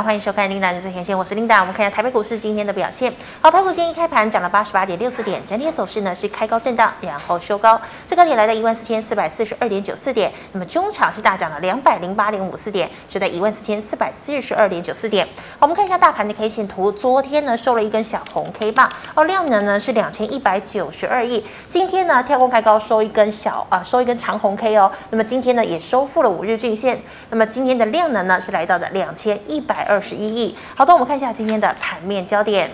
欢迎收看《琳达日最前线》，我是琳达。我们看一下台北股市今天的表现。好，台股今天一开盘涨了八十八点六四点，整体走势呢是开高震荡，然后收高，最高点来到一万四千四百四十二点九四点。那么中场是大涨了两百零八点五四点，是在一万四千四百四十二点九四点。我们看一下大盘的 K 线图，昨天呢收了一根小红 K 棒，哦，量能呢是两千一百九十二亿。今天呢跳空开高收一根小啊、收一根长红 K 哦。那么今天呢也收复了五日均线。那么今天的量能呢是来到的两千一百。二十一亿。好的，我们看一下今天的盘面焦点。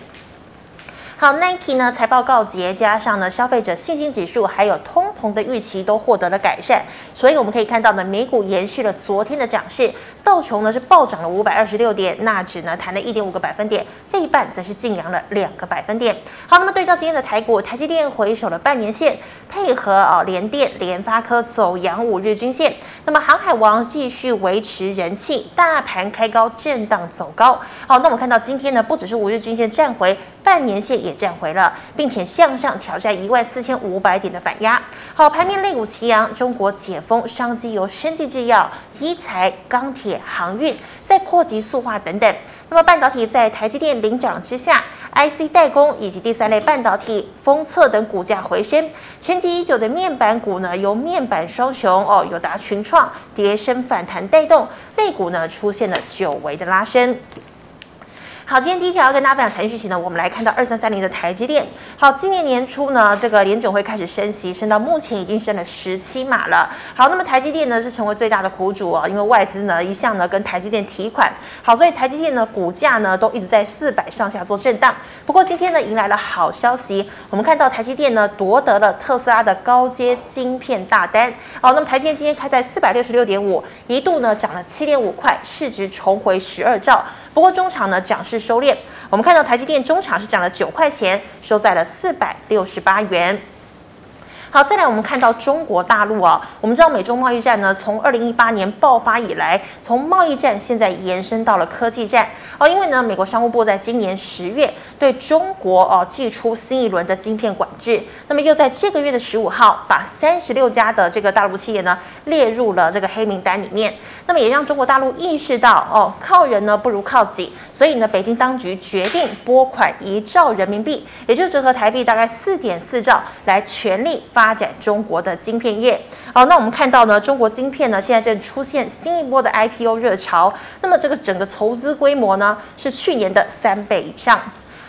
好，Nike 呢财报告捷，加上呢消费者信心指数，还有通膨的预期都获得了改善，所以我们可以看到呢，美股延续了昨天的涨势，道琼呢是暴涨了五百二十六点，纳指呢弹了一点五个百分点，费半则是劲扬了两个百分点。好，那么对照今天的台股，台积电回守了半年线，配合啊联电、联发科走阳五日均线，那么航海王继续维持人气，大盘开高震荡走高。好，那我们看到今天呢，不只是五日均线站回。半年线也站回了，并且向上挑战一万四千五百点的反压。好，盘面类股齐扬，中国解封，商机由生技制药、医材、钢铁、航运，再扩及塑化等等。那么半导体在台积电领涨之下，IC 代工以及第三类半导体、封测等股价回升。沉寂已久的面板股呢，由面板双雄哦，友达、群创跌升反弹带动，类股呢出现了久违的拉升。好，今天第一条要跟大家分享财经讯息呢，我们来看到二三三零的台积电。好，今年年初呢，这个联准会开始升息，升到目前已经升了十七码了。好，那么台积电呢是成为最大的苦主哦，因为外资呢一向呢跟台积电提款。好，所以台积电呢股价呢都一直在四百上下做震荡。不过今天呢迎来了好消息，我们看到台积电呢夺得了特斯拉的高阶晶片大单。好，那么台积电今天开在四百六十六点五，一度呢涨了七点五块，市值重回十二兆。不过中场呢涨势收敛，我们看到台积电中场是涨了九块钱，收在了四百六十八元。好，再来我们看到中国大陆啊，我们知道美中贸易战呢，从二零一八年爆发以来，从贸易战现在延伸到了科技战哦，因为呢，美国商务部在今年十月对中国哦祭出新一轮的晶片管制，那么又在这个月的十五号把三十六家的这个大陆企业呢列入了这个黑名单里面，那么也让中国大陆意识到哦，靠人呢不如靠己，所以呢，北京当局决定拨款一兆人民币，也就折合台币大概四点四兆，来全力。发展中国的晶片业，好，那我们看到呢，中国晶片呢现在正出现新一波的 IPO 热潮，那么这个整个筹资规模呢是去年的三倍以上。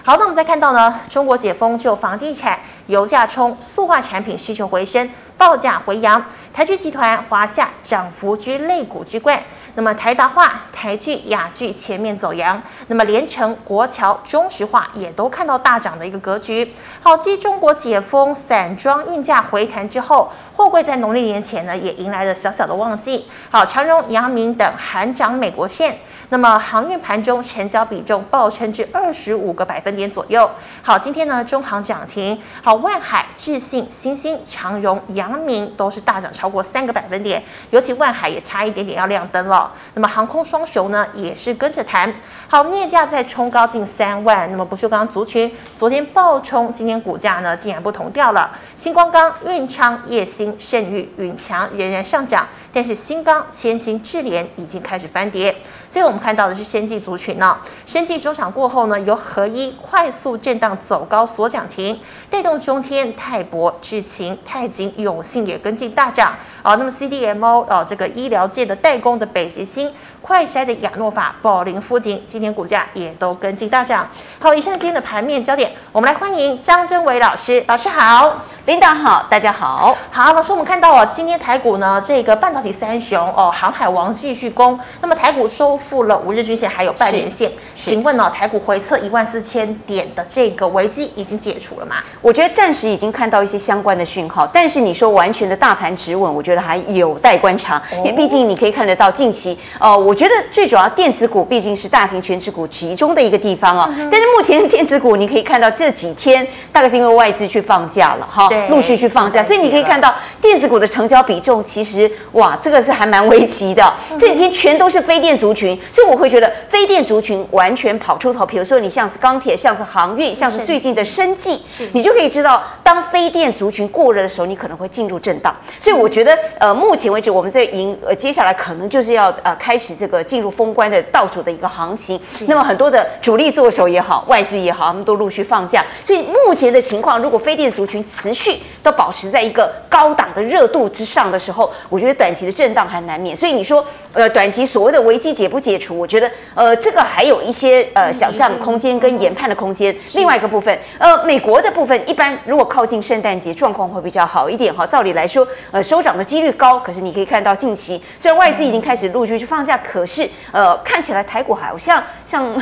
好，那我们再看到呢，中国解封就房地产、油价冲，塑化产品需求回升，报价回扬，台聚集团、华夏涨幅居类股之冠。那么台达化、台聚、亚聚前面走阳，那么联成、国桥、中石化也都看到大涨的一个格局。好，继中国解封、散装运价回弹之后，货柜在农历年前呢也迎来了小小的旺季。好，长荣、阳明等喊涨美国线。那么航运盘中成交比重暴升至二十五个百分点左右。好，今天呢中航涨停，好，万海、智信、新兴、长荣、阳明都是大涨超过三个百分点，尤其万海也差一点点要亮灯了。那么航空双雄呢也是跟着弹。好，镍价在冲高近三万。那么不锈钢族群昨天暴冲，今天股价呢竟然不同调了。星光钢、运昌、业兴、盛誉、允强仍然上涨，但是新钢、千兴、智联已经开始翻跌。最后我们看到的是生技族群呢、哦，生技中场过后呢，由合一快速震荡走高所涨停，带动中天、泰博、智勤、泰景、永信也跟进大涨。啊，那么 CDMO 啊，这个医疗界的代工的北极星。快筛的亚诺法、宝龄富锦，今天股价也都跟进大涨。好，以上今天的盘面焦点，我们来欢迎张真伟老师。老师好，领导好，大家好。好，老师，我们看到哦，今天台股呢，这个半导体三雄哦，航海王继续攻。那么台股收复了五日均线，还有半年线。请问哦，台股回测一万四千点的这个危机已经解除了吗？我觉得暂时已经看到一些相关的讯号，但是你说完全的大盘止稳，我觉得还有待观察。哦、因为毕竟你可以看得到近期，呃，我觉得最主要电子股毕竟是大型权值股集中的一个地方哦。嗯、但是目前电子股你可以看到这几天大概是因为外资去放假了哈，陆续去放假，所以你可以看到电子股的成交比重其实哇，这个是还蛮危急的。这几天全都是非电族群，所以我会觉得非电族群完全跑出头。比如说你像是钢铁，像是航运，像是最近的生计，你就可以知道，当非电族群过热的时候，你可能会进入震荡。所以我觉得呃，目前为止我们在迎呃接下来可能就是要呃开始。这个进入封关的倒数的一个行情。那么很多的主力做手也好，外资也好，他们都陆续放假。所以目前的情况，如果非电族群持续都保持在一个高档的热度之上的时候，我觉得短期的震荡还难免。所以你说，呃，短期所谓的危机解不解除？我觉得，呃，这个还有一些呃想象空间跟研判的空间。另外一个部分，呃，美国的部分，一般如果靠近圣诞节，状况会比较好一点哈。照理来说，呃，收涨的几率高。可是你可以看到近期，虽然外资已经开始陆续去放假，可是呃，看起来台股好像像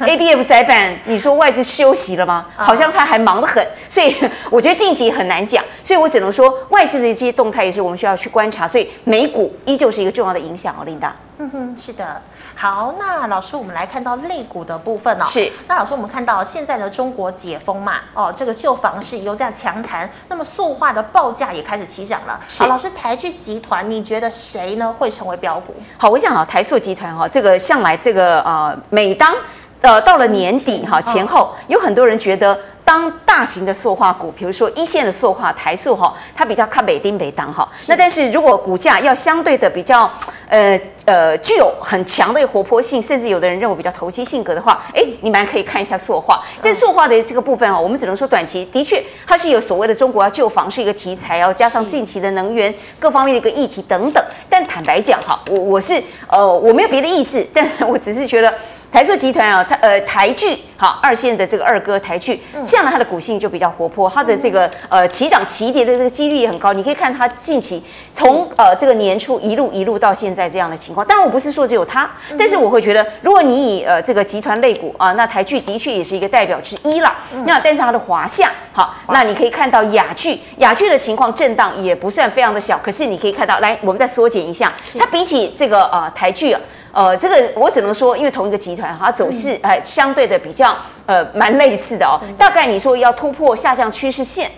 ABF 载板，你说外资休息了吗？好像他还忙得很。所以我觉得近期很难讲。所以我只能说，外资的一些动态也是我们需要去观察。所以美股依旧是一个重要的影响哦，琳达。嗯哼，是的。好，那老师，我们来看到肋骨的部分哦。是。那老师，我们看到现在的中国解封嘛，哦，这个旧房市油价强弹，那么塑化的报价也开始起涨了。是。好，老师，台剧集团，你觉得谁呢会成为标股？好，我想啊，台塑集团哈，这个向来这个呃，每当呃到了年底哈前后，有很多人觉得。当大型的塑化股，比如说一线的塑化台塑哈，它比较靠北丁北当哈。那但是如果股价要相对的比较，呃呃，具有很强的活泼性，甚至有的人认为比较投机性格的话，哎，你们可以看一下塑化。但塑化的这个部分啊，我们只能说短期的确它是有所谓的中国要救房是一个题材，要加上近期的能源各方面的一个议题等等。但坦白讲哈，我我是呃我没有别的意思，但我只是觉得台塑集团啊，它呃台剧好二线的这个二哥台聚。像它的股性就比较活泼，它的这个呃起涨起跌的这个几率也很高。你可以看它近期从呃这个年初一路一路到现在这样的情况。当然我不是说只有它，但是我会觉得，如果你以呃这个集团类股啊，那台剧的确也是一个代表之一了。那但是它的华夏好，那你可以看到雅剧，雅剧的情况震荡也不算非常的小。可是你可以看到，来我们再缩减一下，它比起这个呃台剧啊。呃，这个我只能说，因为同一个集团，它走势还相对的比较呃蛮类似的哦。大概你说要突破下降趋势线，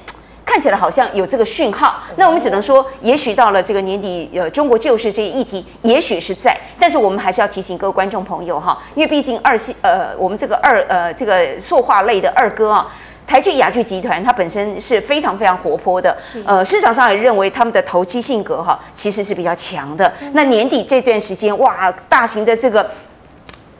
看起来好像有这个讯号。那我们只能说，也许到了这个年底，呃，中国救市这一议题，也许是在。但是我们还是要提醒各位观众朋友哈，因为毕竟二系呃，我们这个二呃这个塑化类的二哥啊。台剧雅剧集团，它本身是非常非常活泼的，呃，市场上也认为他们的投机性格哈，其实是比较强的。那年底这段时间，哇，大型的这个。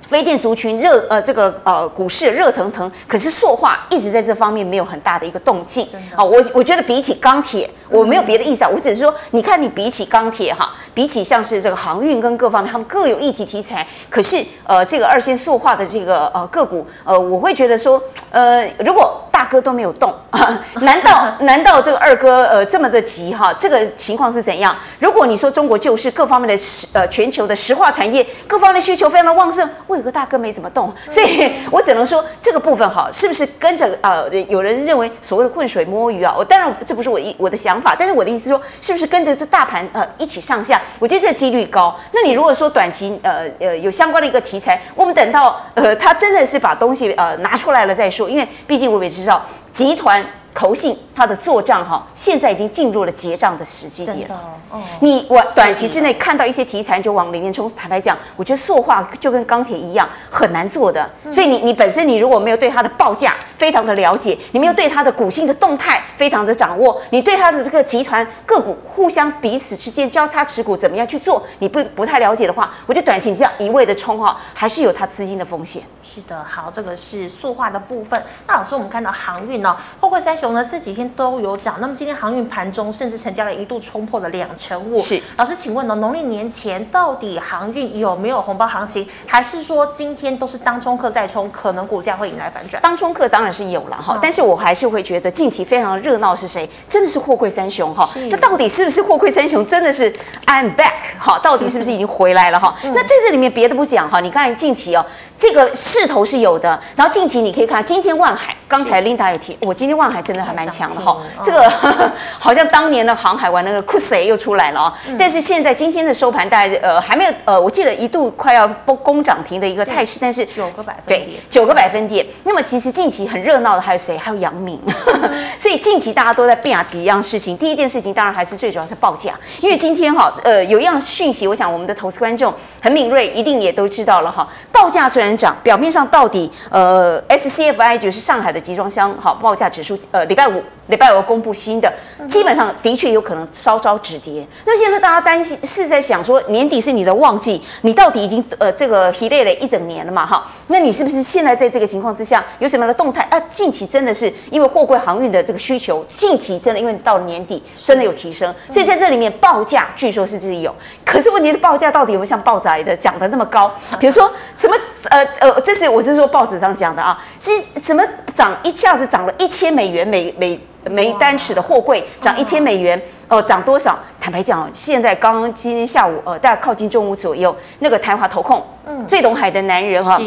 非电族群热呃这个呃股市热腾腾，可是塑化一直在这方面没有很大的一个动静。好、哦，我我觉得比起钢铁，我没有别的意思啊，我只是说，你看你比起钢铁哈，比起像是这个航运跟各方面，他们各有议题题材，可是呃这个二线塑化的这个呃个股呃，我会觉得说呃如果大哥都没有动，难道 难道这个二哥呃这么的急哈？这个情况是怎样？如果你说中国就是各方面的石呃全球的石化产业各方面的需求非常的旺盛。为何大哥没怎么动？所以我只能说这个部分哈，是不是跟着呃，有人认为所谓的浑水摸鱼啊？我当然这不是我一我的想法，但是我的意思说，是不是跟着这大盘呃一起上下？我觉得这几率高。那你如果说短期呃呃有相关的一个题材，我们等到呃他真的是把东西呃拿出来了再说，因为毕竟我们也知道集团。投信它的做账哈，现在已经进入了结账的时机点了。哦，你我短期之内看到一些题材就往里面冲。坦白讲，我觉得塑化就跟钢铁一样很难做的。所以你你本身你如果没有对它的报价非常的了解，你没有对它的股性的动态非常的掌握，你对它的这个集团个股互相彼此之间交叉持股怎么样去做，你不不太了解的话，我觉得短期这样一味的冲哈，还是有它资金的风险。是的，好，这个是塑化的部分。那老师，我们看到航运呢，货柜三雄呢这几天都有涨。那么今天航运盘中甚至成交了一度冲破了两成五。是，老师，请问呢，农历年前到底航运有没有红包行情，还是说今天都是当冲客在冲，可能股价会迎来反转？当冲客当然是有了哈，但是我还是会觉得近期非常热闹是谁？真的是货柜三雄哈。那到底是不是货柜三雄？真的是 I'm back 哈？到底是不是已经回来了哈？那在这里面别的不讲哈，你看近期哦，这个势头是有的。然后近期你可以看，今天万海，刚才 Linda 也提，我今天万海真的还蛮强的哈。这个 好像当年的航海王那个酷谁又出来了啊。但是现在今天的收盘大概呃还没有呃，我记得一度快要攻涨停的一个态势，但是九个百分点，九个百分点。那么其实近期很热闹的还有谁？还有杨明。所以近期大家都在变啊几一样事情。第一件事情当然还是最主要是报价，因为今天哈呃有一样讯息，我想我们的投资观众很敏锐，一定也都知道了哈。报价虽然涨，表面上到底呃，SCFI 就是上海的集装箱好报价指数，呃，礼拜五礼拜五公布新的，基本上的确有可能稍稍止跌。那现在大家担心是在想说，年底是你的旺季，你到底已经呃这个疲累了一整年了嘛？哈，那你是不是现在在这个情况之下有什么样的动态？啊，近期真的是因为货柜航运的这个需求，近期真的因为到了年底真的有提升，所以在这里面报价据说是自己有，可是问题的报价到底有没有像报载的讲的那么高？比如说什么呃呃，这是我是说报纸上讲的啊，是什么涨一下子涨了一千美元每每。每单尺的货柜涨一千美元，哦、呃，涨多少？坦白讲，现在刚刚今天下午，呃，大概靠近中午左右，那个台华投控，嗯，最懂海的男人哈，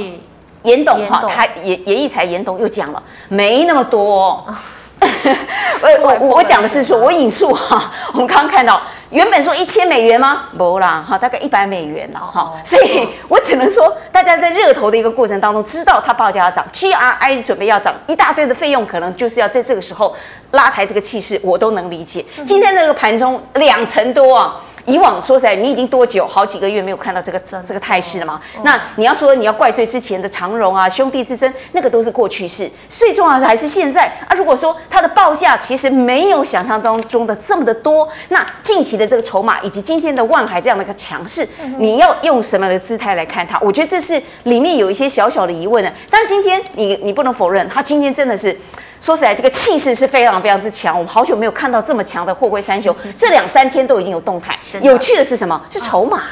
严董哈，他严严义才严董又讲了，没那么多、哦。我我我讲的是说，我引述哈，我们刚刚看到，原本说一千美元吗？不啦，哈，大概一百美元了哈，所以我只能说，大家在热投的一个过程当中，知道它报价要涨，GRI 准备要涨，一大堆的费用，可能就是要在这个时候拉抬这个气势，我都能理解。今天那个盘中两成多啊。以往说实在，你已经多久好几个月没有看到这个这个态势了吗？那你要说你要怪罪之前的长荣啊、兄弟之争，那个都是过去式。最重要的是还是现在啊。如果说它的报价其实没有想象当中的这么的多，那近期的这个筹码以及今天的万海这样的一个强势，你要用什么样的姿态来看它？我觉得这是里面有一些小小的疑问的。但是今天你你不能否认，它今天真的是。说实在，这个气势是非常非常之强。我们好久没有看到这么强的货柜三雄，这两三天都已经有动态。有趣的是什么？是筹码。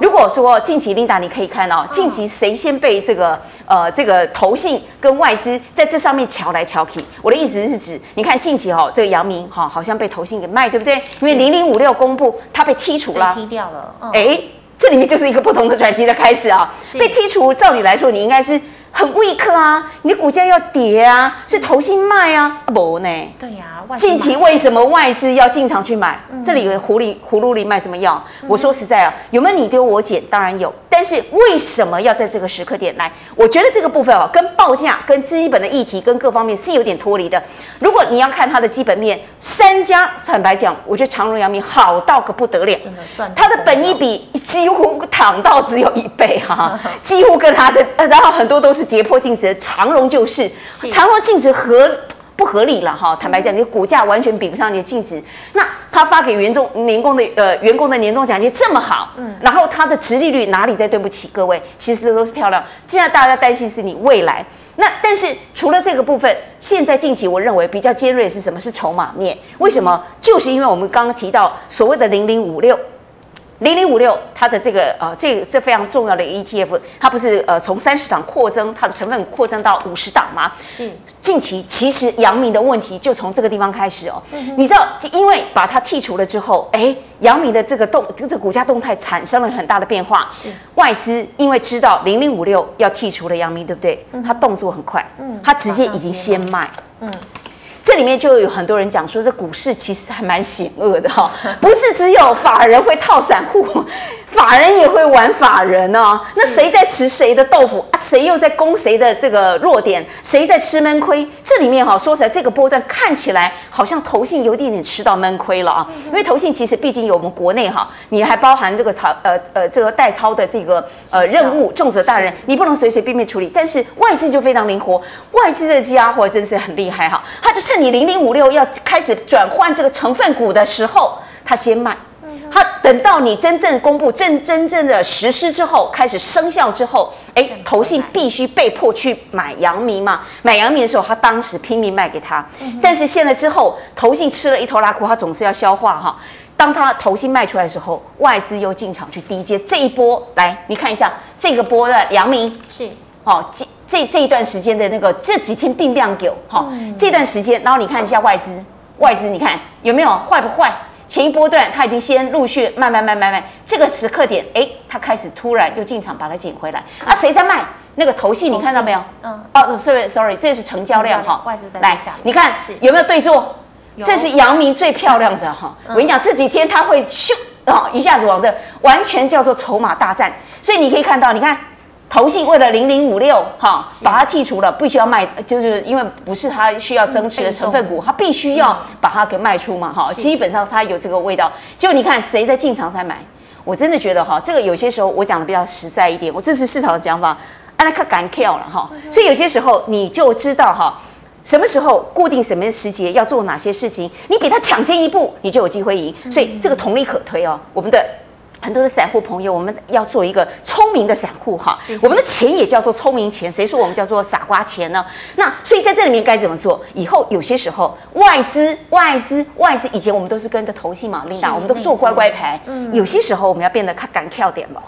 如果说近期琳达，你可以看到近期谁先被这个呃这个投信跟外资在这上面瞧来瞧去。我的意思是指，你看近期哈，这个阳明哈好像被投信给卖，对不对？因为零零五六公布它被剔除了，踢掉了。哎，这里面就是一个不同的转机的开始啊。被剔除，照理来说你应该是。很 weak 啊，你股价要跌啊，是投信卖啊，不呢？对呀、啊，近期为什么外资要进场去买？嗯、这里有葫芦葫芦里卖什么药？嗯、我说实在啊，有没有你丢我捡？当然有。但是为什么要在这个时刻点来？我觉得这个部分哦，跟报价、跟基本的议题、跟各方面是有点脱离的。如果你要看它的基本面，三家坦白讲，我觉得长荣、阳明好到个不得了，真的赚。它的本益比几乎躺到只有一倍哈、啊，几乎跟它的，然后很多都是跌破净值的。长荣就是，是长荣净值和。不合理了哈，坦白讲，你的股价完全比不上你的净值。那他发给员工年工的呃员工的年终奖金这么好，嗯，然后他的殖利率哪里在对不起各位？其实都是漂亮。现在大家担心是你未来。那但是除了这个部分，现在近期我认为比较尖锐是什么？是筹码面。为什么？就是因为我们刚刚提到所谓的零零五六。零零五六，它的这个呃，这这非常重要的 ETF，它不是呃从三十档扩增，它的成分扩增到五十档吗？是。近期其实阳明的问题就从这个地方开始哦。嗯、你知道，因为把它剔除了之后，哎，阳明的这个动，这个股价动态产生了很大的变化。是。外资因为知道零零五六要剔除了阳明，对不对？嗯。他动作很快。嗯。他直接已经先卖。嗯。这里面就有很多人讲说，这股市其实还蛮险恶的哈，不是只有法人会套散户。法人也会玩法人哦，那谁在吃谁的豆腐啊？谁又在攻谁的这个弱点？谁在吃闷亏？这里面哈，说起来，这个波段看起来好像投信有一点点吃到闷亏了啊。因为投信其实毕竟有我们国内哈，你还包含这个操呃呃这个代操的这个呃任务重责大人，你不能随随便便处理。但是外资就非常灵活，外资这家伙真是很厉害哈，他就趁你零零五六要开始转换这个成分股的时候，他先卖。他等到你真正公布、真真正的实施之后，开始生效之后，哎，投信必须被迫去买阳明嘛？买阳明的时候，他当时拼命卖给他。但是现在之后，投信吃了一头拉库，他总是要消化哈。当他投信卖出来的时候，外资又进场去低接这一波。来，你看一下这个波的阳明是哦，这这这一段时间的那个这几天并不久哈，这段时间，然后你看一下外资，外资你看有没有坏不坏？前一波段，它已经先陆续卖卖卖卖卖，这个时刻点，哎，它开始突然又进场把它捡回来。啊，谁在卖？那个头戏，你看到没有？嗯。哦，sorry，sorry，这是成交量哈。外资在来，你看有没有对坐？这是阳明最漂亮的哈。我跟你讲，这几天它会咻啊，一下子往这，完全叫做筹码大战。所以你可以看到，你看。投信为了零零五六哈，把它剔除了，必须要卖，就是因为不是它需要增持的成分股，它必须要把它给卖出嘛哈。基本上它有这个味道。就你看谁在进场才买，我真的觉得哈，这个有些时候我讲的比较实在一点，我支持市场的讲法，阿拉克敢 kill 了哈。所以有些时候你就知道哈，什么时候固定什么时节要做哪些事情，你比他抢先一步，你就有机会赢。所以这个同理可推哦，我们的。很多的散户朋友，我们要做一个聪明的散户哈。我们的钱也叫做聪明钱，谁说我们叫做傻瓜钱呢？那所以在这里面该怎么做？以后有些时候外资、外资、外资，以前我们都是跟着投信嘛，领导，我们都做乖乖牌。嗯。有些时候我们要变得看敢跳点了。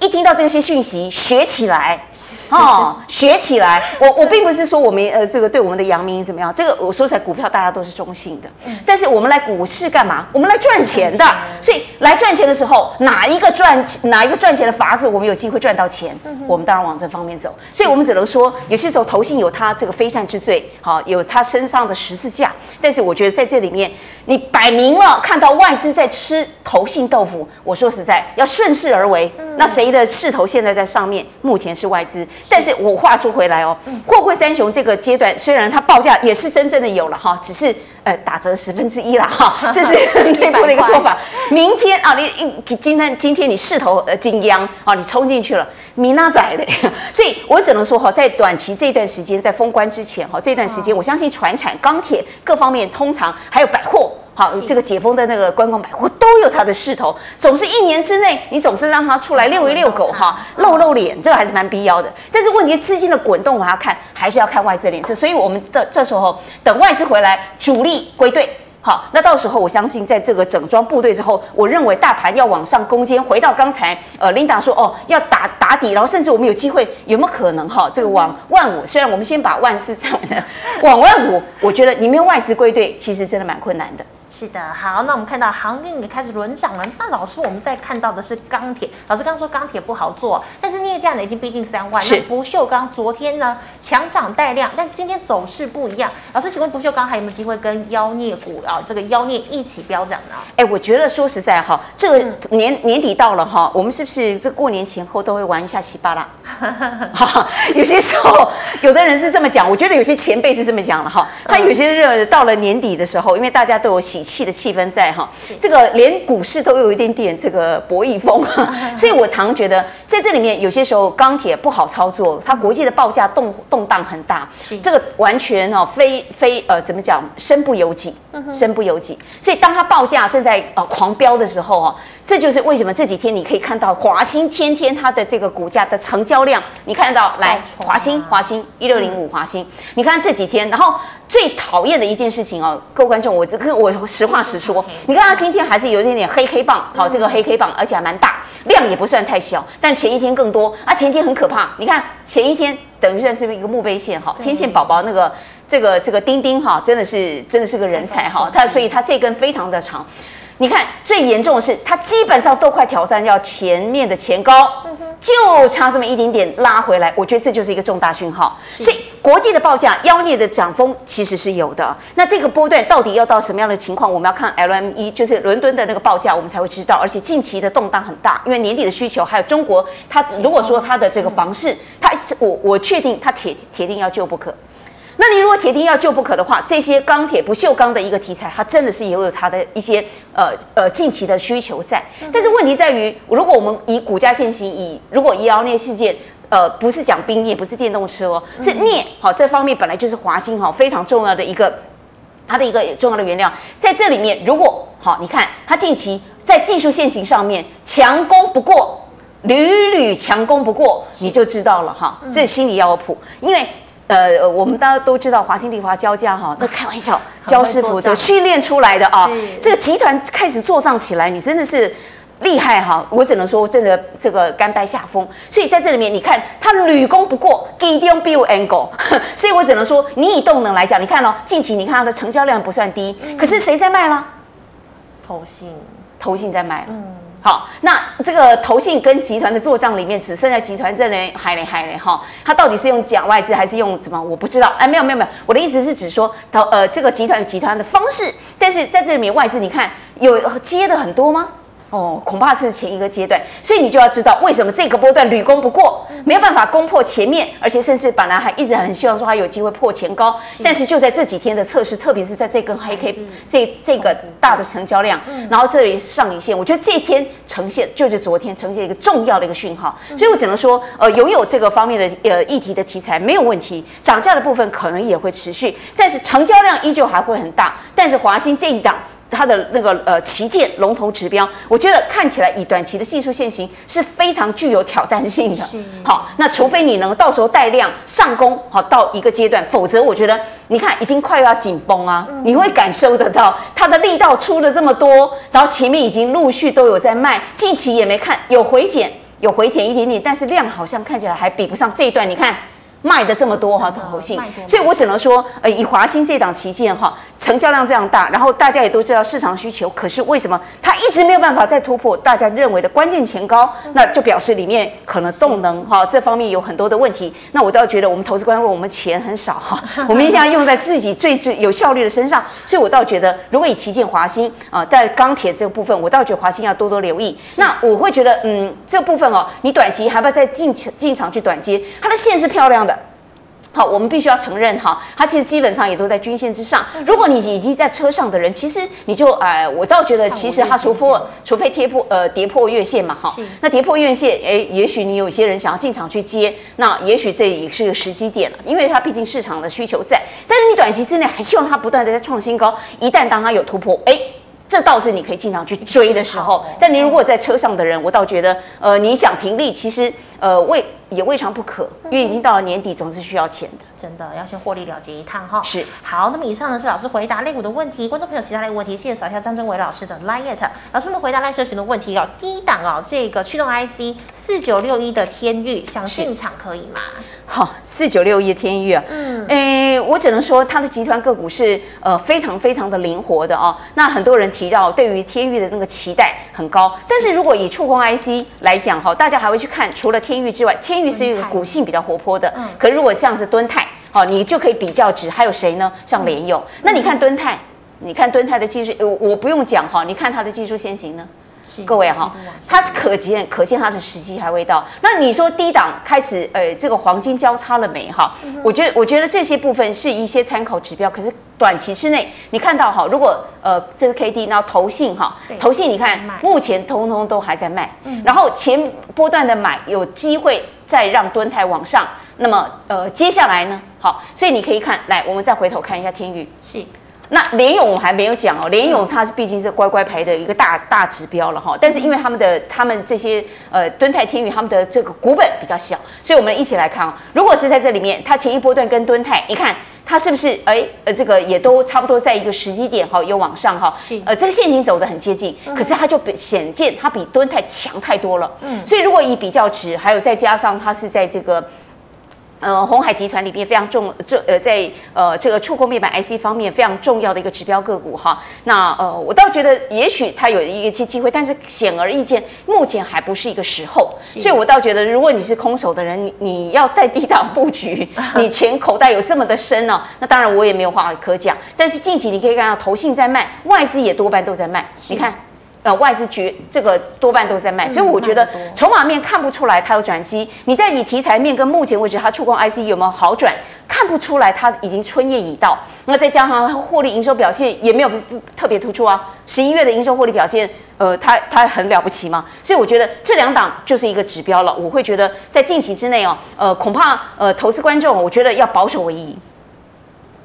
一听到这些讯息，学起来哦，学起来。我我并不是说我们呃这个对我们的阳明怎么样，这个我说起来股票大家都是中性的，但是我们来股市干嘛？我们来赚钱的。所以来赚钱的时候哪？哪一个赚哪一个赚钱的法子，我们有机会赚到钱，我们当然往这方面走。所以，我们只能说，有些时候投信有他这个非善之罪，好，有他身上的十字架。但是，我觉得在这里面，你摆明了看到外资在吃投信豆腐，我说实在，要顺势而为。那谁的势头现在在上面？目前是外资。但是我话说回来哦，货柜三雄这个阶段，虽然它报价也是真正的有了哈，只是。呃，打折十分之一了哈，这是内部的一个说法。明天啊，你今天今天你势头呃金央啊，你冲进去了，米娜仔嘞？所以我只能说哈，在短期这段时间，在封关之前哈，这段时间我相信船产、钢铁各方面，通常还有百货。好，这个解封的那个观光百货都有它的势头，总是一年之内，你总是让它出来遛一遛狗哈，露露脸，这个还是蛮必要的。但是问题，资金的滚动，我们要看，还是要看外资脸色。所以我们这这时候等外资回来，主力归队。好，那到时候我相信，在这个整装部队之后，我认为大盘要往上攻坚，回到刚才呃琳达说哦，要打打底，然后甚至我们有机会，有没有可能哈？这个往万五，虽然我们先把万四站稳了，往万五，我觉得你没有外资归队，其实真的蛮困难的。是的，好，那我们看到航运也开始轮涨了。那老师，我们在看到的是钢铁。老师刚刚说钢铁不好做，但是镍价呢已经逼近三万。是。那不锈钢昨天呢强涨带量，但今天走势不一样。老师，请问不锈钢还有没有机会跟妖镍股啊这个妖镍一起飙涨呢？哎，我觉得说实在哈，这个年、嗯、年底到了哈，我们是不是这过年前后都会玩一下稀巴烂？哈，有些时候有的人是这么讲，我觉得有些前辈是这么讲的哈。他有些热到了年底的时候，因为大家都有喜。气的气氛在哈，这个连股市都有一点点这个博弈风，所以我常觉得在这里面有些时候钢铁不好操作，它国际的报价动动荡很大，这个完全哦非非呃怎么讲，身不由己，身不由己。所以当它报价正在呃狂飙的时候哦，这就是为什么这几天你可以看到华兴天天它的这个股价的成交量，你看到？来华兴华兴一六零五华兴，你看这几天，然后。最讨厌的一件事情哦，各位观众，我这个我实话实说，你看它今天还是有一点点黑黑棒，好，这个黑黑棒，而且还蛮大，量也不算太小，但前一天更多啊，前一天很可怕，你看前一天等于算是一个墓碑线哈，天线宝宝那个这个这个钉钉哈，真的是真的是个人才哈，它所以它这根非常的长。你看，最严重的是，它基本上都快挑战要前面的前高，就差这么一点点拉回来。我觉得这就是一个重大讯号。所以国际的报价妖孽的涨风其实是有的。那这个波段到底要到什么样的情况？我们要看 LME，就是伦敦的那个报价，我们才会知道。而且近期的动荡很大，因为年底的需求，还有中国，它如果说它的这个房市，它我我确定它铁铁定要救不可。那你如果铁定要救不可的话，这些钢铁不锈钢的一个题材，它真的是也有它的一些呃呃近期的需求在。但是问题在于，如果我们以股价现行，以如果以妖镍事件，呃，不是讲冰镍，不是电动车哦，是镍，好，这方面本来就是华兴哈非常重要的一个它的一个重要的原料，在这里面，如果好，你看它近期在技术现行上面强攻不过，屡屡强攻不过，你就知道了哈，这心里要有谱，因为。呃，我们大家都知道华兴丽华交加哈，那开玩笑，焦师傅这个训练出来的啊，这个集团开始做账起来，你真的是厉害哈！我只能说，真的这个甘拜下风。所以在这里面，你看他屡攻不过，Gideon Bill Angle，所以我只能说，你以动能来讲，你看哦，近期你看它的成交量不算低，可是谁在卖了？投信，投信在卖了。嗯好，那这个投信跟集团的做账里面，只剩下集团这里还嘞还嘞哈，他到底是用假外资还是用什么？我不知道。哎，没有没有没有，我的意思是指说投呃这个集团有集团的方式，但是在这里面外资你看有接的很多吗？哦，恐怕是前一个阶段，所以你就要知道为什么这个波段屡攻不过，没有办法攻破前面，而且甚至本来还一直很希望说它有机会破前高，但是就在这几天的测试，特别是在这根黑 K 这这个大的成交量，然后这里上影线，我觉得这一天呈现就是昨天呈现一个重要的一个讯号，所以我只能说，呃，拥有这个方面的呃议题的题材没有问题，涨价的部分可能也会持续，但是成交量依旧还会很大，但是华新这一档。它的那个呃旗舰龙头指标，我觉得看起来以短期的技术线型是非常具有挑战性的。好，那除非你能到时候带量上攻，好到一个阶段，否则我觉得你看已经快要紧绷啊，你会感受得到它的力道出了这么多，然后前面已经陆续都有在卖，近期也没看有回减，有回减一点点，但是量好像看起来还比不上这一段，你看。卖的这么多哈，投信，所以我只能说，呃，以华兴这档旗舰哈，成交量这样大，然后大家也都知道市场需求，可是为什么它一直没有办法再突破大家认为的关键前高？那就表示里面可能动能哈这方面有很多的问题。那我倒觉得我们投资官问，我们钱很少哈，我们一定要用在自己最最有效率的身上。所以我倒觉得，如果以旗舰华兴啊，在钢铁这个部分，我倒觉得华兴要多多留意。那我会觉得，嗯，这个部分哦，你短期还不要再进进场去短接，它的线是漂亮的。好，我们必须要承认哈，它其实基本上也都在均线之上。如果你已经在车上的人，其实你就哎、呃，我倒觉得其实它除非除非跌破呃跌破月线嘛哈，那跌破月线，哎，也许你有些人想要进场去接，那也许这也是个时机点了，因为它毕竟市场的需求在。但是你短期之内还希望它不断的在创新高，一旦当它有突破，哎。这倒是你可以经常去追的时候，但你如果在车上的人，我倒觉得，呃，你想停利，其实呃未也未尝不可，因为已经到了年底，总是需要钱的。真的要先获利了结一趟哈。是。好，那么以上呢是老师回答类股的问题，观众朋友其他类股问题，现在扫一下张真伟老师的 LINE@ 老师们回答 LINE 社群的问题哦。第一档哦，这个驱动 IC 四九六一的天域想进场可以吗？好，四九六一的天域啊，嗯，诶，我只能说它的集团个股是呃非常非常的灵活的哦。那很多人提到对于天域的那个期待很高，但是如果以触控 IC 来讲哈，大家还会去看除了天域之外，天钰是一个股性比较活泼的，嗯，可如果像是敦泰，好，你就可以比较值，还有谁呢？像联友，那你看敦泰，你看敦泰的技术，我我不用讲哈，你看它的技术先行呢？各位哈，它是可见可见它的时机还未到。那你说低档开始，呃，这个黄金交叉了没？哈，我觉得我觉得这些部分是一些参考指标。可是短期之内，你看到哈，如果呃这是 K D，然后投信哈，投信你看目前通通都还在卖，然后前波段的买有机会再让蹲台往上。那么呃接下来呢？好，所以你可以看来，我们再回头看一下天宇。是。那联咏我还没有讲哦，联咏它是毕竟是乖乖牌的一个大大指标了哈，但是因为他们的他们这些呃敦泰天宇他们的这个股本比较小，所以我们一起来看哦，如果是在这里面，它前一波段跟敦泰，你看它是不是哎呃这个也都差不多在一个时机点哈，有往上哈，呃这个线型走的很接近，可是它就比显见它比敦泰强太多了，嗯，所以如果以比较值，还有再加上它是在这个。呃，鸿海集团里面非常重，这呃，在呃这个触控面板 IC 方面非常重要的一个指标个股哈。那呃，我倒觉得也许它有一个机机会，但是显而易见，目前还不是一个时候。所以我倒觉得，如果你是空手的人，你你要在低档布局，你钱口袋有这么的深呢、哦，那当然我也没有话可讲。但是近期你可以看到，投信在卖，外资也多半都在卖，你看。呃，外资绝这个多半都在卖，所以我觉得筹码面看不出来它有转机。你在你题材面跟目前为止它触控 IC 有没有好转，看不出来它已经春夜已到。那再加上它获利营收表现也没有特别突出啊，十一月的营收获利表现，呃，它它很了不起嘛。所以我觉得这两档就是一个指标了。我会觉得在近期之内哦，呃，恐怕呃投资观众，我觉得要保守为宜。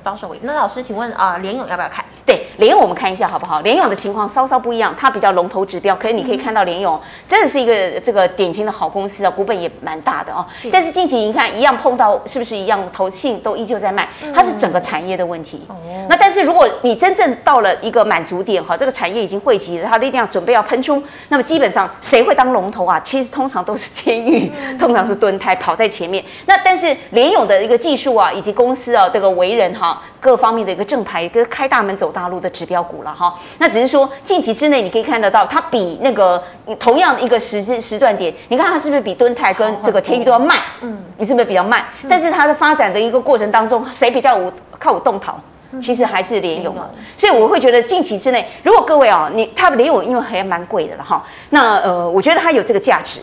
保守为。那老师，请问啊，联咏要不要看？对联咏，我们看一下好不好？联咏的情况稍稍不一样，它比较龙头指标，可是你可以看到联咏真的是一个这个典型的好公司啊，股本也蛮大的哦。是但是近期你看一样碰到是不是一样投信都依旧在卖，它是整个产业的问题。嗯、那但是如果你真正到了一个满足点哈，这个产业已经汇集了，它力量准备要喷出，那么基本上谁会当龙头啊？其实通常都是天钰，通常是敦泰跑在前面。那但是联咏的一个技术啊，以及公司啊这个为人哈，各方面的一个正牌，跟开大门走大路的指标股了哈，那只是说近期之内你可以看得到，它比那个同样一个时时段点，你看它是不是比敦泰跟这个天宇都要慢？嗯，你是不是比较慢？但是它的发展的一个过程当中，谁比较我靠我动逃？其实还是联勇嘛。所以我会觉得近期之内，如果各位啊，你它联勇因为还蛮贵的了哈，那呃，我觉得它有这个价值。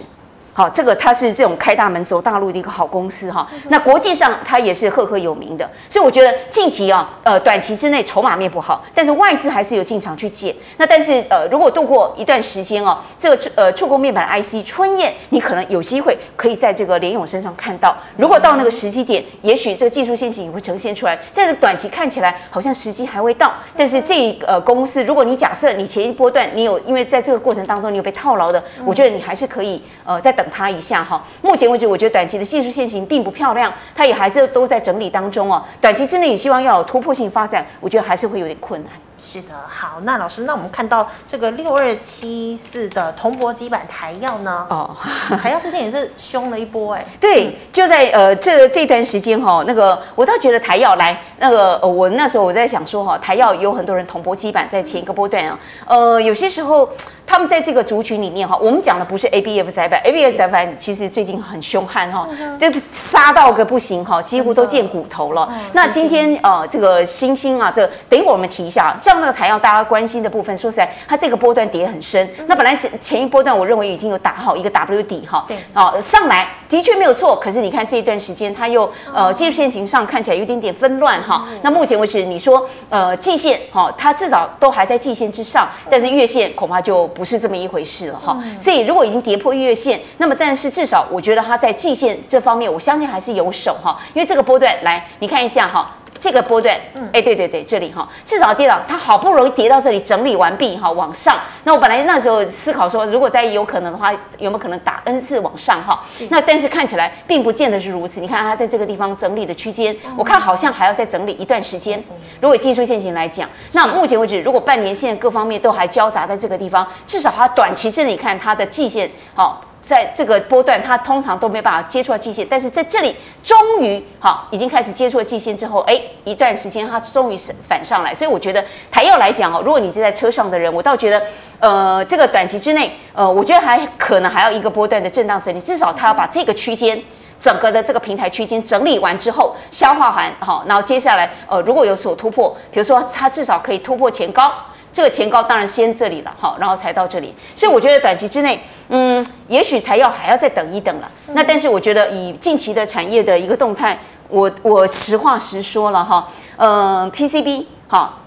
好，这个它是这种开大门走大路的一个好公司哈。那国际上它也是赫赫有名的，所以我觉得近期啊，呃，短期之内筹码面不好，但是外资还是有进场去捡。那但是呃，如果度过一段时间哦，这个呃触控面板 IC 春燕，你可能有机会可以在这个联勇身上看到。如果到那个时机点，也许这个技术陷阱也会呈现出来。但是短期看起来好像时机还未到。但是这呃公司，如果你假设你前一波段你有因为在这个过程当中你有被套牢的，我觉得你还是可以呃在等。它一下哈，目前为止，我觉得短期的技术线型并不漂亮，它也还是都在整理当中哦。短期之内，你希望要有突破性发展，我觉得还是会有点困难。是的，好，那老师，那我们看到这个六二七四的铜箔基板台药呢？哦，台药之前也是凶了一波哎。对，就在呃这这段时间哈，那个我倒觉得台药来那个、呃、我那时候我在想说哈，台药有很多人铜箔基板在前一个波段啊，呃，有些时候他们在这个族群里面哈，我们讲的不是 A B F 载板，A B F 载板其实最近很凶悍哈，就是杀到个不行哈，几乎都见骨头了。那今天呃这个星星啊，这个、等一会儿我们提一下。像那个台药，大家关心的部分，说实在，它这个波段跌很深。那本来前前一波段，我认为已经有打好一个 W 底哈。对。哦，上来的确没有错，可是你看这一段时间，它又呃技术线型上看起来有点点纷乱哈。那目前为止，你说呃季线哈，它至少都还在季线之上，但是月线恐怕就不是这么一回事了哈。所以如果已经跌破月线，那么但是至少我觉得它在季线这方面，我相信还是有手哈。因为这个波段来，你看一下哈。这个波段，哎，对对对，这里哈，至少跌到它好不容易跌到这里整理完毕哈，往上。那我本来那时候思考说，如果再有可能的话，有没有可能打 N 次往上哈？那但是看起来并不见得是如此。你看它在这个地方整理的区间，我看好像还要再整理一段时间。如果技术线型来讲，那目前为止，如果半年线各方面都还交杂在这个地方，至少它短期这里看它的季线好。在这个波段，它通常都没办法接触到季线，但是在这里终于好，已经开始接触了季线之后，哎，一段时间它终于是反上来，所以我觉得台燿来讲哦，如果你是在车上的人，我倒觉得，呃，这个短期之内，呃，我觉得还可能还要一个波段的震荡整理，至少它要把这个区间整个的这个平台区间整理完之后，消化完好，然后接下来呃如果有所突破，比如说它至少可以突破前高。这个前高当然先这里了，好，然后才到这里，所以我觉得短期之内，嗯，也许台燿还要再等一等了。那但是我觉得以近期的产业的一个动态，我我实话实说了哈，嗯，PCB 好。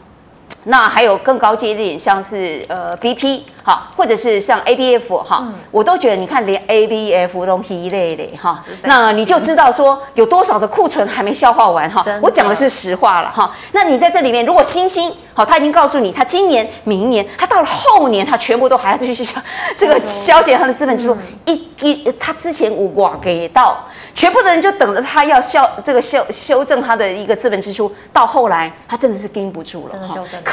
那还有更高阶一点，像是呃 BP 哈，或者是像 ABF 哈、嗯，我都觉得你看连 ABF 都一类的哈，那你就知道说有多少的库存还没消化完哈。我讲的是实话了哈。那你在这里面，如果星星好，他已经告诉你，他今年、明年，他到了后年，他全部都还要继续消这个消减他的资本支出，一一他之前无挂给到。全部的人就等着他要消这个修修正他的一个资本支出，到后来他真的是盯不住了，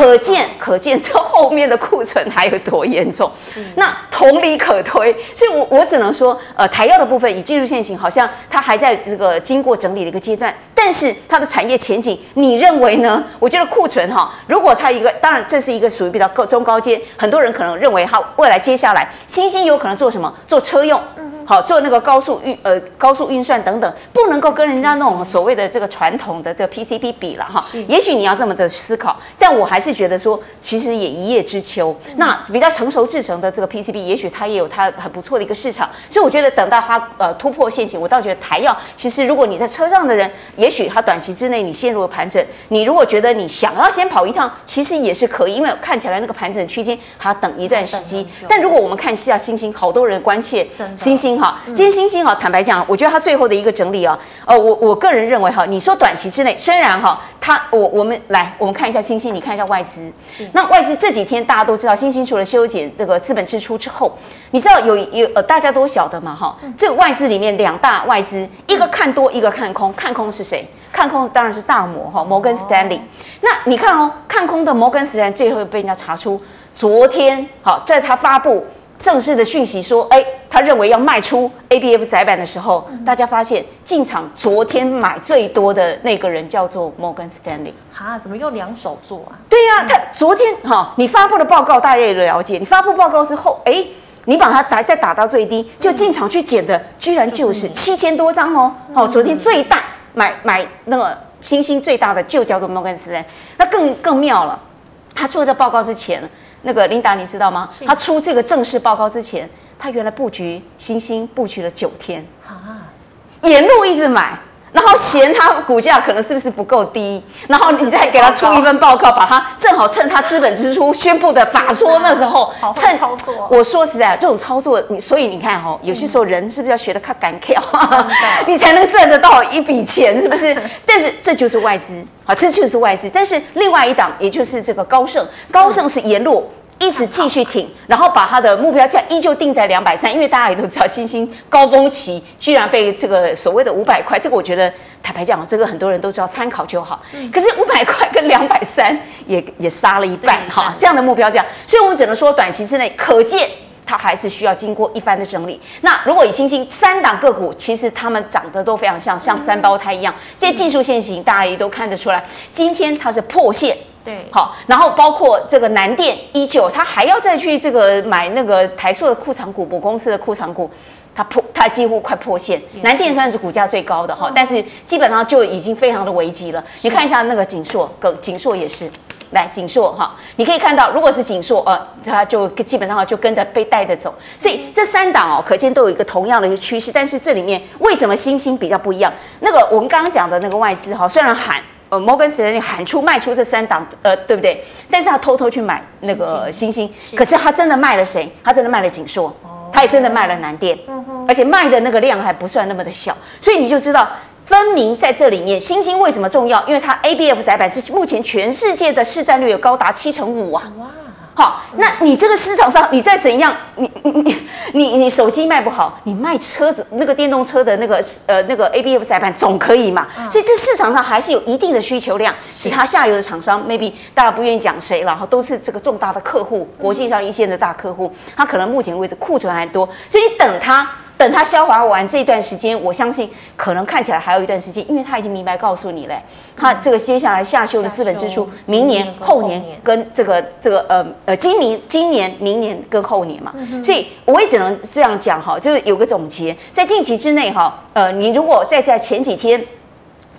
可见可见这后面的库存还有多严重。那同理可推，所以我我只能说，呃，台药的部分以技术线型，好像它还在这个经过整理的一个阶段，但是它的产业前景，你认为呢？我觉得库存哈，如果它一个，当然这是一个属于比较高中高阶，很多人可能认为它未来接下来新兴有可能做什么？做车用。好，做那个高速运呃高速运算等等，不能够跟人家那种所谓的这个传统的这个 PCB 比了哈。也许你要这么的思考，但我还是觉得说，其实也一叶知秋。那比较成熟制成的这个 PCB，也许它也有它很不错的一个市场。所以我觉得等到它呃突破现行，我倒觉得台药其实如果你在车上的人，也许它短期之内你陷入了盘整，你如果觉得你想要先跑一趟，其实也是可以，因为看起来那个盘整区间还要等一段时机。但如果我们看一下星星，好多人关切欣兴。好，今天星星哈，坦白讲，我觉得它最后的一个整理哦，呃，我我个人认为哈，你说短期之内，虽然哈，它我我们来我们看一下星星，你看一下外资，那外资这几天大家都知道，星星除了修剪这个资本支出之后，你知道有有呃大家都晓得嘛哈，这个外资里面两大外资，一个看多，一个看空，看空是谁？看空当然是大摩哈，摩根斯坦利。那你看哦，看空的摩根斯坦利最后被人家查出，昨天好在他发布。正式的讯息说，哎，他认为要卖出 ABF 载板的时候，大家发现进场昨天买最多的那个人叫做 Morgan Stanley。哈，怎么又两手做啊？对呀、啊，他昨天哈，你发布的报告大家也了解，你发布报告之后，哎，你把它打再打到最低，就进场去捡的，居然就是七千多张哦。好，昨天最大买买那个。星星最大的就叫做摩根斯丹，那更更妙了。他做这报告之前，那个琳达你知道吗？他出这个正式报告之前，他原来布局新兴布局了九天，啊，沿路一直买。然后嫌他股价可能是不是不够低，然后你再给他出一份报告，把他正好趁他资本支出宣布的法说那时候，趁操作。我说实在，这种操作你，所以你看哦，有些时候人是不是要学的看敢跳，你才能赚得到一笔钱，是不是？但是这就是外资，好，这就是外资。但是另外一档，也就是这个高盛，高盛是沿路。一直继续挺，然后把它的目标价依旧定在两百三，因为大家也都知道，新兴高峰期居然被这个所谓的五百块，这个我觉得坦白讲，这个很多人都知道，参考就好。可是五百块跟两百三也也杀了一半哈，这样的目标价，所以我们只能说短期之内可见它还是需要经过一番的整理。那如果以新兴三档个股，其实它们长得都非常像，像三胞胎一样，这些技术线型大家也都看得出来，今天它是破线。对，好，然后包括这个南电依旧，他还要再去这个买那个台塑的库藏股，母公司的库藏股，它破，它几乎快破线。南电算是股价最高的哈，但是基本上就已经非常的危机了。你看一下那个锦硕，跟景硕也是，来锦硕哈，你可以看到，如果是锦硕，呃，它就基本上就跟着被带着走。所以这三档哦，可见都有一个同样的一个趋势。但是这里面为什么新兴比较不一样？那个我们刚刚讲的那个外资哈，虽然喊。呃，摩根士丹利喊出卖出这三档，呃，对不对？但是他偷偷去买那个星星，可是他真的卖了谁？他真的卖了景硕，他也真的卖了南电，而且卖的那个量还不算那么的小，所以你就知道，分明在这里面，星星为什么重要？因为它 ABF 载板是目前全世界的市占率有高达七成五啊。好，那你这个市场上，你再怎样，你你你你你手机卖不好，你卖车子那个电动车的那个呃那个 ABF 载板总可以嘛？所以这市场上还是有一定的需求量，其他下游的厂商 maybe 大家不愿意讲谁，然后都是这个重大的客户，国际上一线的大客户，他可能目前为止库存还多，所以你等他。等他消化完这段时间，我相信可能看起来还有一段时间，因为他已经明白告诉你嘞，他这个接下来下修的资本支出，明年、后年跟这个这个呃呃今明今年、明年跟后年嘛，所以我也只能这样讲哈，就是有个总结，在近期之内哈，呃，你如果再在前几天。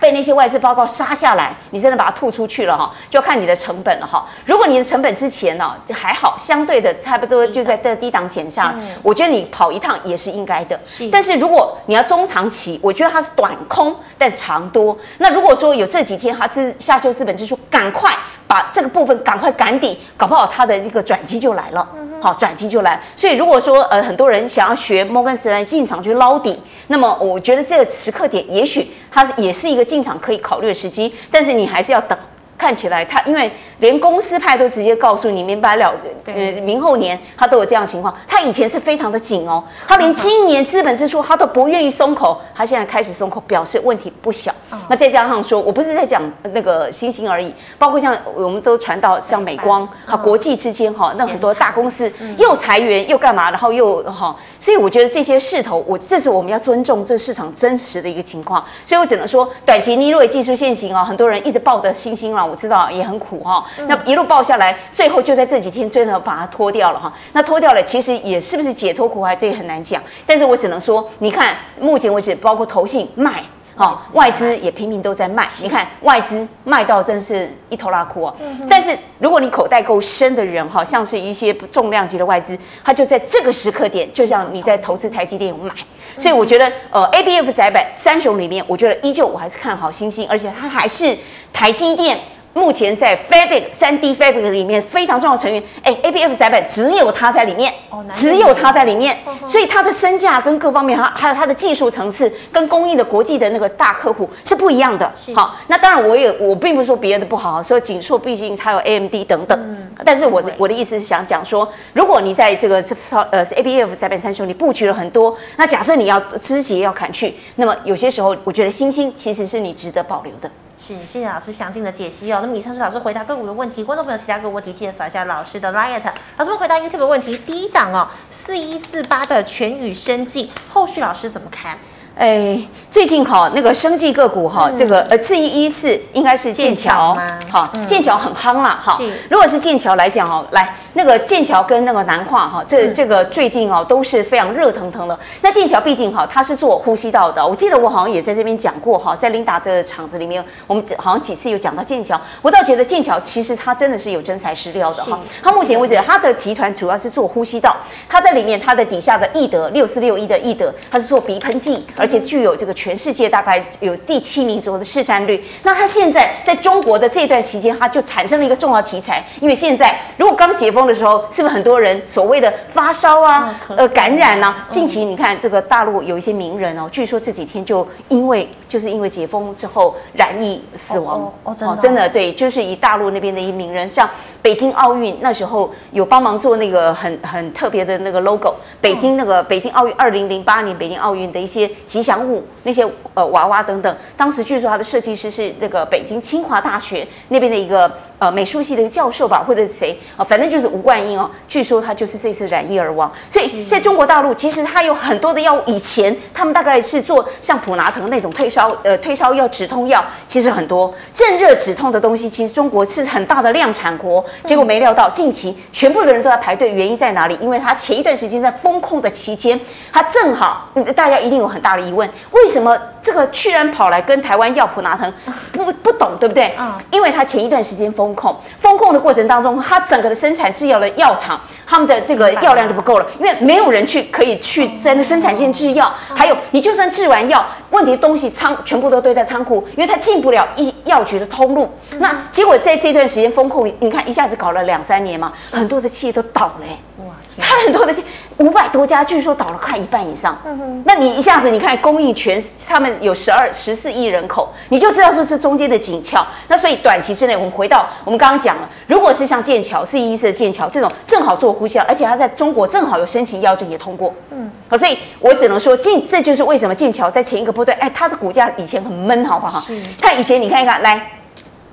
被那些外资报告杀下来，你真的把它吐出去了哈，就要看你的成本了哈。如果你的成本之前呢还好，相对的差不多就在这低档减下，我觉得你跑一趟也是应该的。但是如果你要中长期，我觉得它是短空但长多。那如果说有这几天它是下修资本支出，赶快把这个部分赶快赶底，搞不好它的一个转机就来了。好，转机就来。所以如果说呃很多人想要学摩根士丹利进场去捞底，那么我觉得这个时刻点也许它也是一个进场可以考虑的时机，但是你还是要等。看起来它因为连公司派都直接告诉你明白了，呃，明后年他都有这样的情况。他以前是非常的紧哦，他连今年资本支出他都不愿意松口，他现在开始松口，表示问题不小。那再加上说，我不是在讲那个星星而已，包括像我们都传到像美光哈，国际之间哈，那很多大公司又裁员又干嘛，然后又哈，所以我觉得这些势头，我这是我们要尊重这市场真实的一个情况。所以我只能说，短期逆位技术线型啊，很多人一直抱着星星了。我知道也很苦哈，那一路抱下来，最后就在这几天真的把它脱掉了哈。那脱掉了，其实也是不是解脱苦海，这也很难讲。但是我只能说，你看目前为止，包括投信卖，哈，外资也频频都在卖。你看外资卖到真是一头拉裤哦。但是如果你口袋够深的人哈，像是一些重量级的外资，他就在这个时刻点，就像你在投资台积电有买。所以我觉得，呃，ABF 窄板三雄里面，我觉得依旧我还是看好星星，而且它还是台积电。目前在 Fabric 三 D Fabric 里面非常重要的成员，哎，ABF 载板只有它在里面，只有它在里面，所以它的身价跟各方面，它还有它的技术层次跟供应的国际的那个大客户是不一样的。好，那当然我也我并不是说别的不好，说景硕毕竟它有 AMD 等等，但是我的我的意思是想讲说，如果你在这个呃 ABF 载板三雄你布局了很多，那假设你要枝节要砍去，那么有些时候我觉得星星其实是你值得保留的。是，谢谢老师详尽的解析哦。那么以上是老师回答个股的问题，观众朋友其他个股问题记得扫一下老师的 Riot。老师们回答 YouTube 的问题，第一档哦，四一四八的全宇生技，后续老师怎么看？哎，最近哈那个生技个股哈，这个呃四一一四应该是剑桥，好，剑桥很夯啦，哈，如果是剑桥来讲哦，来那个剑桥跟那个南化哈，这这个最近哦都是非常热腾腾的。那剑桥毕竟哈它是做呼吸道的，我记得我好像也在这边讲过哈，在琳达的厂子里面，我们好像几次有讲到剑桥，我倒觉得剑桥其实它真的是有真材实料的哈。它目前为止它的集团主要是做呼吸道，它在里面它的底下的易德六四六一的易德，它是做鼻喷剂，而且具有这个全世界大概有第七名左右的市占率。那它现在在中国的这段期间，它就产生了一个重要题材。因为现在如果刚解封的时候，是不是很多人所谓的发烧啊、呃感染啊？近期你看这个大陆有一些名人哦，据说这几天就因为就是因为解封之后染疫死亡哦，真的对，就是以大陆那边的一名人，像北京奥运那时候有帮忙做那个很很特别的那个 logo，北京那个北京奥运二零零八年北京奥运的一些。吉祥物那些呃娃娃等等，当时据说他的设计师是那个北京清华大学那边的一个呃美术系的一个教授吧，或者是谁啊？反正就是吴冠英哦。据说他就是这次染疫而亡。所以在中国大陆，其实他有很多的药物，以前他们大概是做像普拿疼那种退烧呃退烧药、止痛药，其实很多镇热止痛的东西，其实中国是很大的量产国。结果没料到近期全部的人都在排队，原因在哪里？因为他前一段时间在封控的期间，他正好大家一定有很大的。疑问：为什么这个居然跑来跟台湾要普拿疼？不不懂，对不对？嗯，因为他前一段时间封控，风控的过程当中，它整个的生产制药的药厂，他们的这个药量就不够了，因为没有人去可以去在那生产线制药。还有，你就算制完药，问题东西仓全部都堆在仓库，因为它进不了医药局的通路。那结果在这段时间风控，你看一下子搞了两三年嘛，很多的企业都倒了。哇，他很多的企业五百多家，据说倒了快一半以上。嗯哼，那你一下子你看供应全，他们有十二十四亿人口，你就知道说这中间的紧俏。那所以短期之内，我们回到我们刚刚讲了，如果是像剑桥四一一四的剑桥这种正好做呼吸，而且它在中国正好有申请药证也通过。嗯，好，所以我只能说，剑这就是为什么剑桥在前一个波段，哎，它的股价以前很闷，好不好？是。它以前你看一看，来。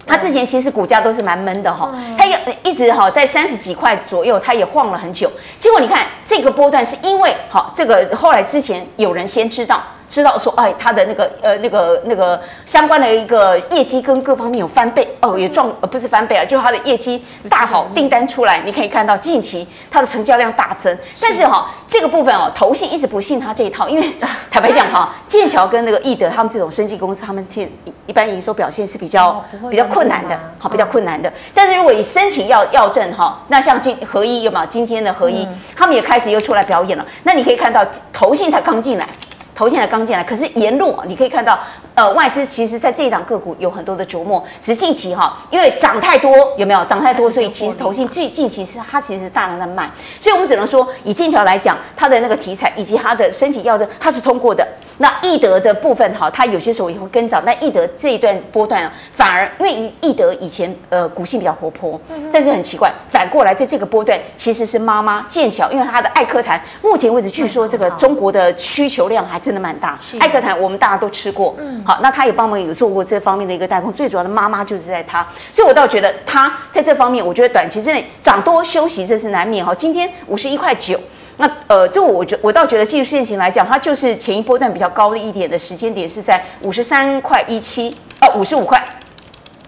它之前其实股价都是蛮闷的哈，它也一直哈在三十几块左右，它也晃了很久。结果你看这个波段是因为好这个后来之前有人先知道。知道说，哎，他的那个呃，那个那个相关的一个业绩跟各方面有翻倍哦，也撞呃不是翻倍啊，就是他的业绩大好，订单出来，你可以看到近期它的成交量大增。但是哈，这个部分哦，投信一直不信他这一套，因为 坦白讲哈，剑桥跟那个易德他们这种生技公司，他们现一般营收表现是比较比较困难的，好，比较困难的。但是如果以申请要要证哈，那像今合一有没有？今天的合一，他们也开始又出来表演了。那你可以看到投信才刚进来。投现在刚进来，可是沿路你可以看到，呃，外资其实在这一档个股有很多的琢磨。只是近期哈，因为涨太多，有没有涨太多？所以其实投信最近期是它其实是大量在卖。所以我们只能说，以剑桥来讲，它的那个题材以及它的申请要证，它是通过的。那易德的部分哈，它有些时候也会跟涨。但易德这一段波段啊，反而因为易易德以前呃股性比较活泼，但是很奇怪，反过来在这个波段其实是妈妈剑桥，因为它的艾克痰，目前为止据说这个中国的需求量还。真的蛮大，艾克坦我们大家都吃过，嗯，好，那他也帮忙有做过这方面的一个代工，最主要的妈妈就是在他，所以我倒觉得他在这方面，我觉得短期之内涨多休息这是难免。哈。今天五十一块九，那呃，这我觉我倒觉得技术线型来讲，它就是前一波段比较高的一点的时间点是在五十三块一七，哦，五十五块，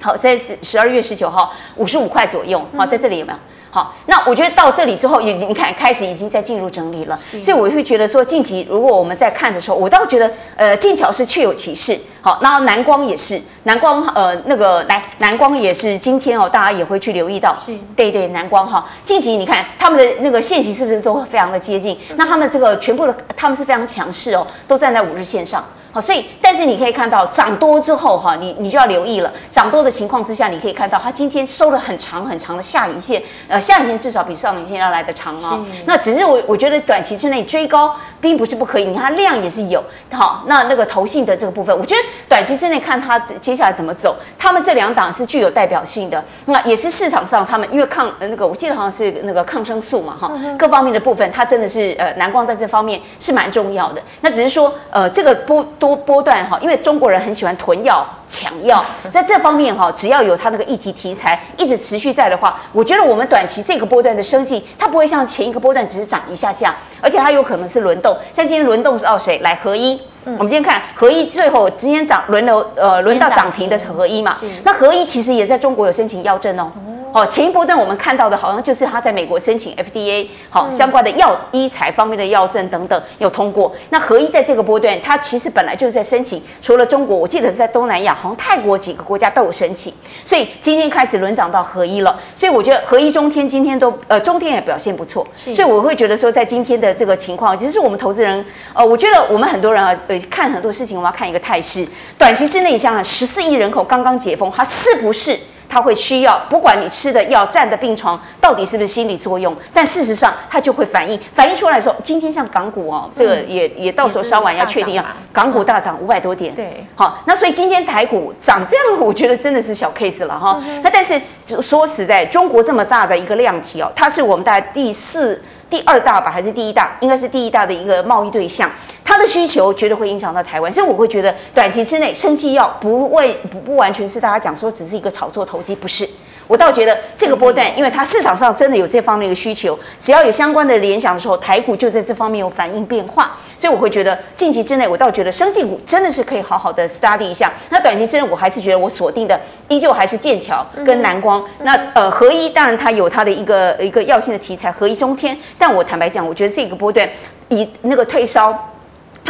好，在十十二月十九号五十五块左右，好，在这里有没有？好，那我觉得到这里之后，你你看开始已经在进入整理了，所以我会觉得说，近期如果我们在看的时候，我倒觉得，呃，剑桥是确有其事。好，然后南光也是，南光呃那个来南光也是今天哦，大家也会去留意到，是，对对，南光哈，近期你看他们的那个线型是不是都非常的接近？那他们这个全部的他们是非常强势哦，都站在五日线上。好，所以但是你可以看到涨多之后哈，你你就要留意了。涨多的情况之下，你可以看到它今天收了很长很长的下影线，呃，下影线至少比上影线要来得长哦。那只是我我觉得短期之内追高并不是不可以，你看它量也是有。好，那那个投信的这个部分，我觉得短期之内看它接下来怎么走，他们这两档是具有代表性的。那也是市场上他们因为抗那个我记得好像是那个抗生素嘛哈，各方面的部分它真的是呃南光在这方面是蛮重要的。那只是说呃这个不。多波段哈，因为中国人很喜欢囤药抢药，在这方面哈，只要有它那个议题题材一直持续在的话，我觉得我们短期这个波段的生计，它不会像前一个波段只是涨一下下，而且它有可能是轮动。像今天轮动是哦谁来合一？嗯、我们今天看合一最后今天涨轮流呃轮到涨停的是合一嘛？那合一其实也在中国有申请药证哦。哦，前一波段我们看到的，好像就是他在美国申请 FDA 好、哦、相关的药医材方面的药证等等有通过。那合一在这个波段，它其实本来就是在申请，除了中国，我记得是在东南亚，好像泰国几个国家都有申请。所以今天开始轮涨到合一了。所以我觉得合一中天今天都呃中天也表现不错。所以我会觉得说，在今天的这个情况，其实是我们投资人呃，我觉得我们很多人啊呃看很多事情，我们要看一个态势。短期之内，你想想十四亿人口刚刚解封，它是不是？它会需要，不管你吃的药、占的病床到底是不是心理作用，但事实上它就会反映，反映出来的时候，今天像港股哦，这个也也到时候稍晚要确定啊，港股大涨五百多点，对，好，那所以今天台股涨这样，我觉得真的是小 case 了哈。那但是说实在，中国这么大的一个量体哦，它是我们大概第四。第二大吧，还是第一大？应该是第一大的一个贸易对象，它的需求绝对会影响到台湾，所以我会觉得短期之内，生技药不会不不完全是大家讲说只是一个炒作投机，不是。我倒觉得这个波段，因为它市场上真的有这方面的需求，只要有相关的联想的时候，台股就在这方面有反应变化，所以我会觉得近期之内，我倒觉得生技股真的是可以好好的 study 一下。那短期之内，我还是觉得我锁定的依旧还是剑桥跟南光。那呃，合一当然它有它的一个一个药性的题材，合一中天。但我坦白讲，我觉得这个波段以那个退烧。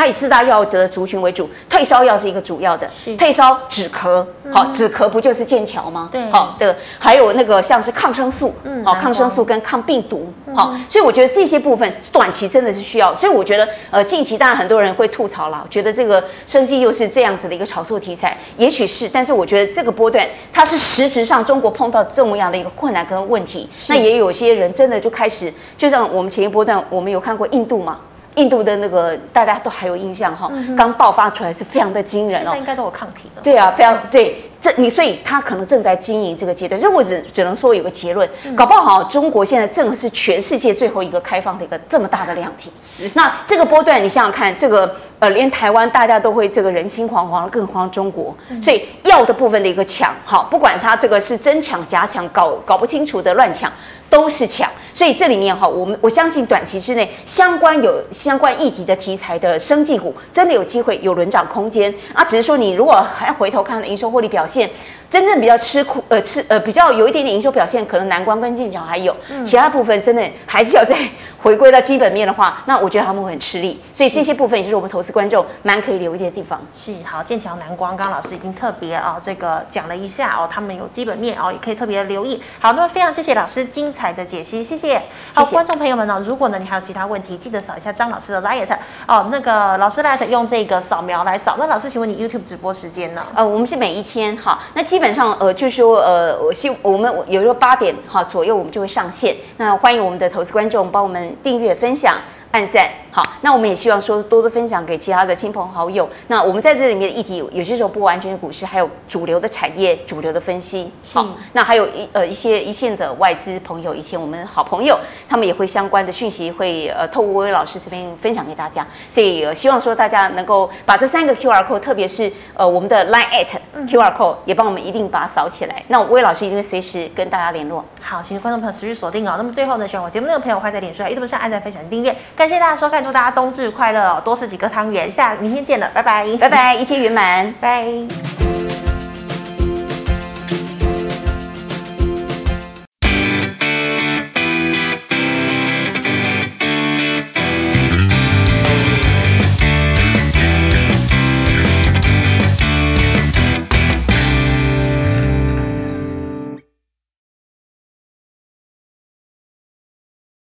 它以四大药的族群为主，退烧药是一个主要的，退烧止咳，好、嗯、止咳不就是剑桥吗？对，好，这个还有那个像是抗生素，嗯，好抗生素跟抗病毒，好、嗯，所以我觉得这些部分短期真的是需要，所以我觉得呃近期当然很多人会吐槽了，觉得这个生机又是这样子的一个炒作题材，也许是，但是我觉得这个波段它是实质上中国碰到这么样的一个困难跟问题，那也有些人真的就开始，就像我们前一波段我们有看过印度嘛。印度的那个大家都还有印象哈，刚爆发出来是非常的惊人哦，应该都有抗体的。对啊，非常对，这你所以他可能正在经营这个阶段，所以我只只能说有个结论，搞不好中国现在正是全世界最后一个开放的一个这么大的量体。是，那这个波段你想想看，这个呃连台湾大家都会这个人心惶惶，更何况中国，所以要的部分的一个抢，好，不管它这个是真抢假抢，搞搞不清楚的乱抢。都是抢，所以这里面哈，我们我相信短期之内相关有相关议题的题材的生技股，真的有机会有轮涨空间啊。只是说你如果还回头看营收获利表现。真正比较吃苦，呃，吃呃比较有一点点营收表现，可能南光跟剑桥还有，嗯、其他部分真的还是要再回归到基本面的话，那我觉得他们会很吃力。所以这些部分也就是我们投资观众蛮可以留意的地方。是好，剑桥、南光，刚刚老师已经特别哦这个讲了一下哦，他们有基本面哦，也可以特别的留意。好，那么非常谢谢老师精彩的解析，谢谢。好，观众朋友们呢，如果呢你还有其他问题，记得扫一下张老师的 Light 哦，那个老师 Light 用这个扫描来扫。那老师，请问你 YouTube 直播时间呢？呃，我们是每一天好，那基基本上呃就是。说呃，我希我们有时候八点哈左右，我们就会上线。那欢迎我们的投资观众帮我们订阅、分享、按赞。好，那我们也希望说多多分享给其他的亲朋好友。那我们在这里面的议题，有些时候不完全是股市，还有主流的产业、主流的分析。好，那还有一呃一些一线的外资朋友，以前我们好朋友，他们也会相关的讯息会呃透过薇薇老师这边分享给大家。所以、呃、希望说大家能够把这三个 QR code，特别是呃我们的 Line at QR code，也帮我们一定把它扫起来。那薇薇老师一定会随时跟大家联络。好，请观众朋友持续锁定哦。那么最后呢，希望我节目那个朋友欢迎在脸书上、YouTube 上按赞、分享、订阅。感谢大家收看。祝大家冬至快乐哦！多吃几个汤圆，下明天见了，拜拜，拜拜，一切圆满，拜。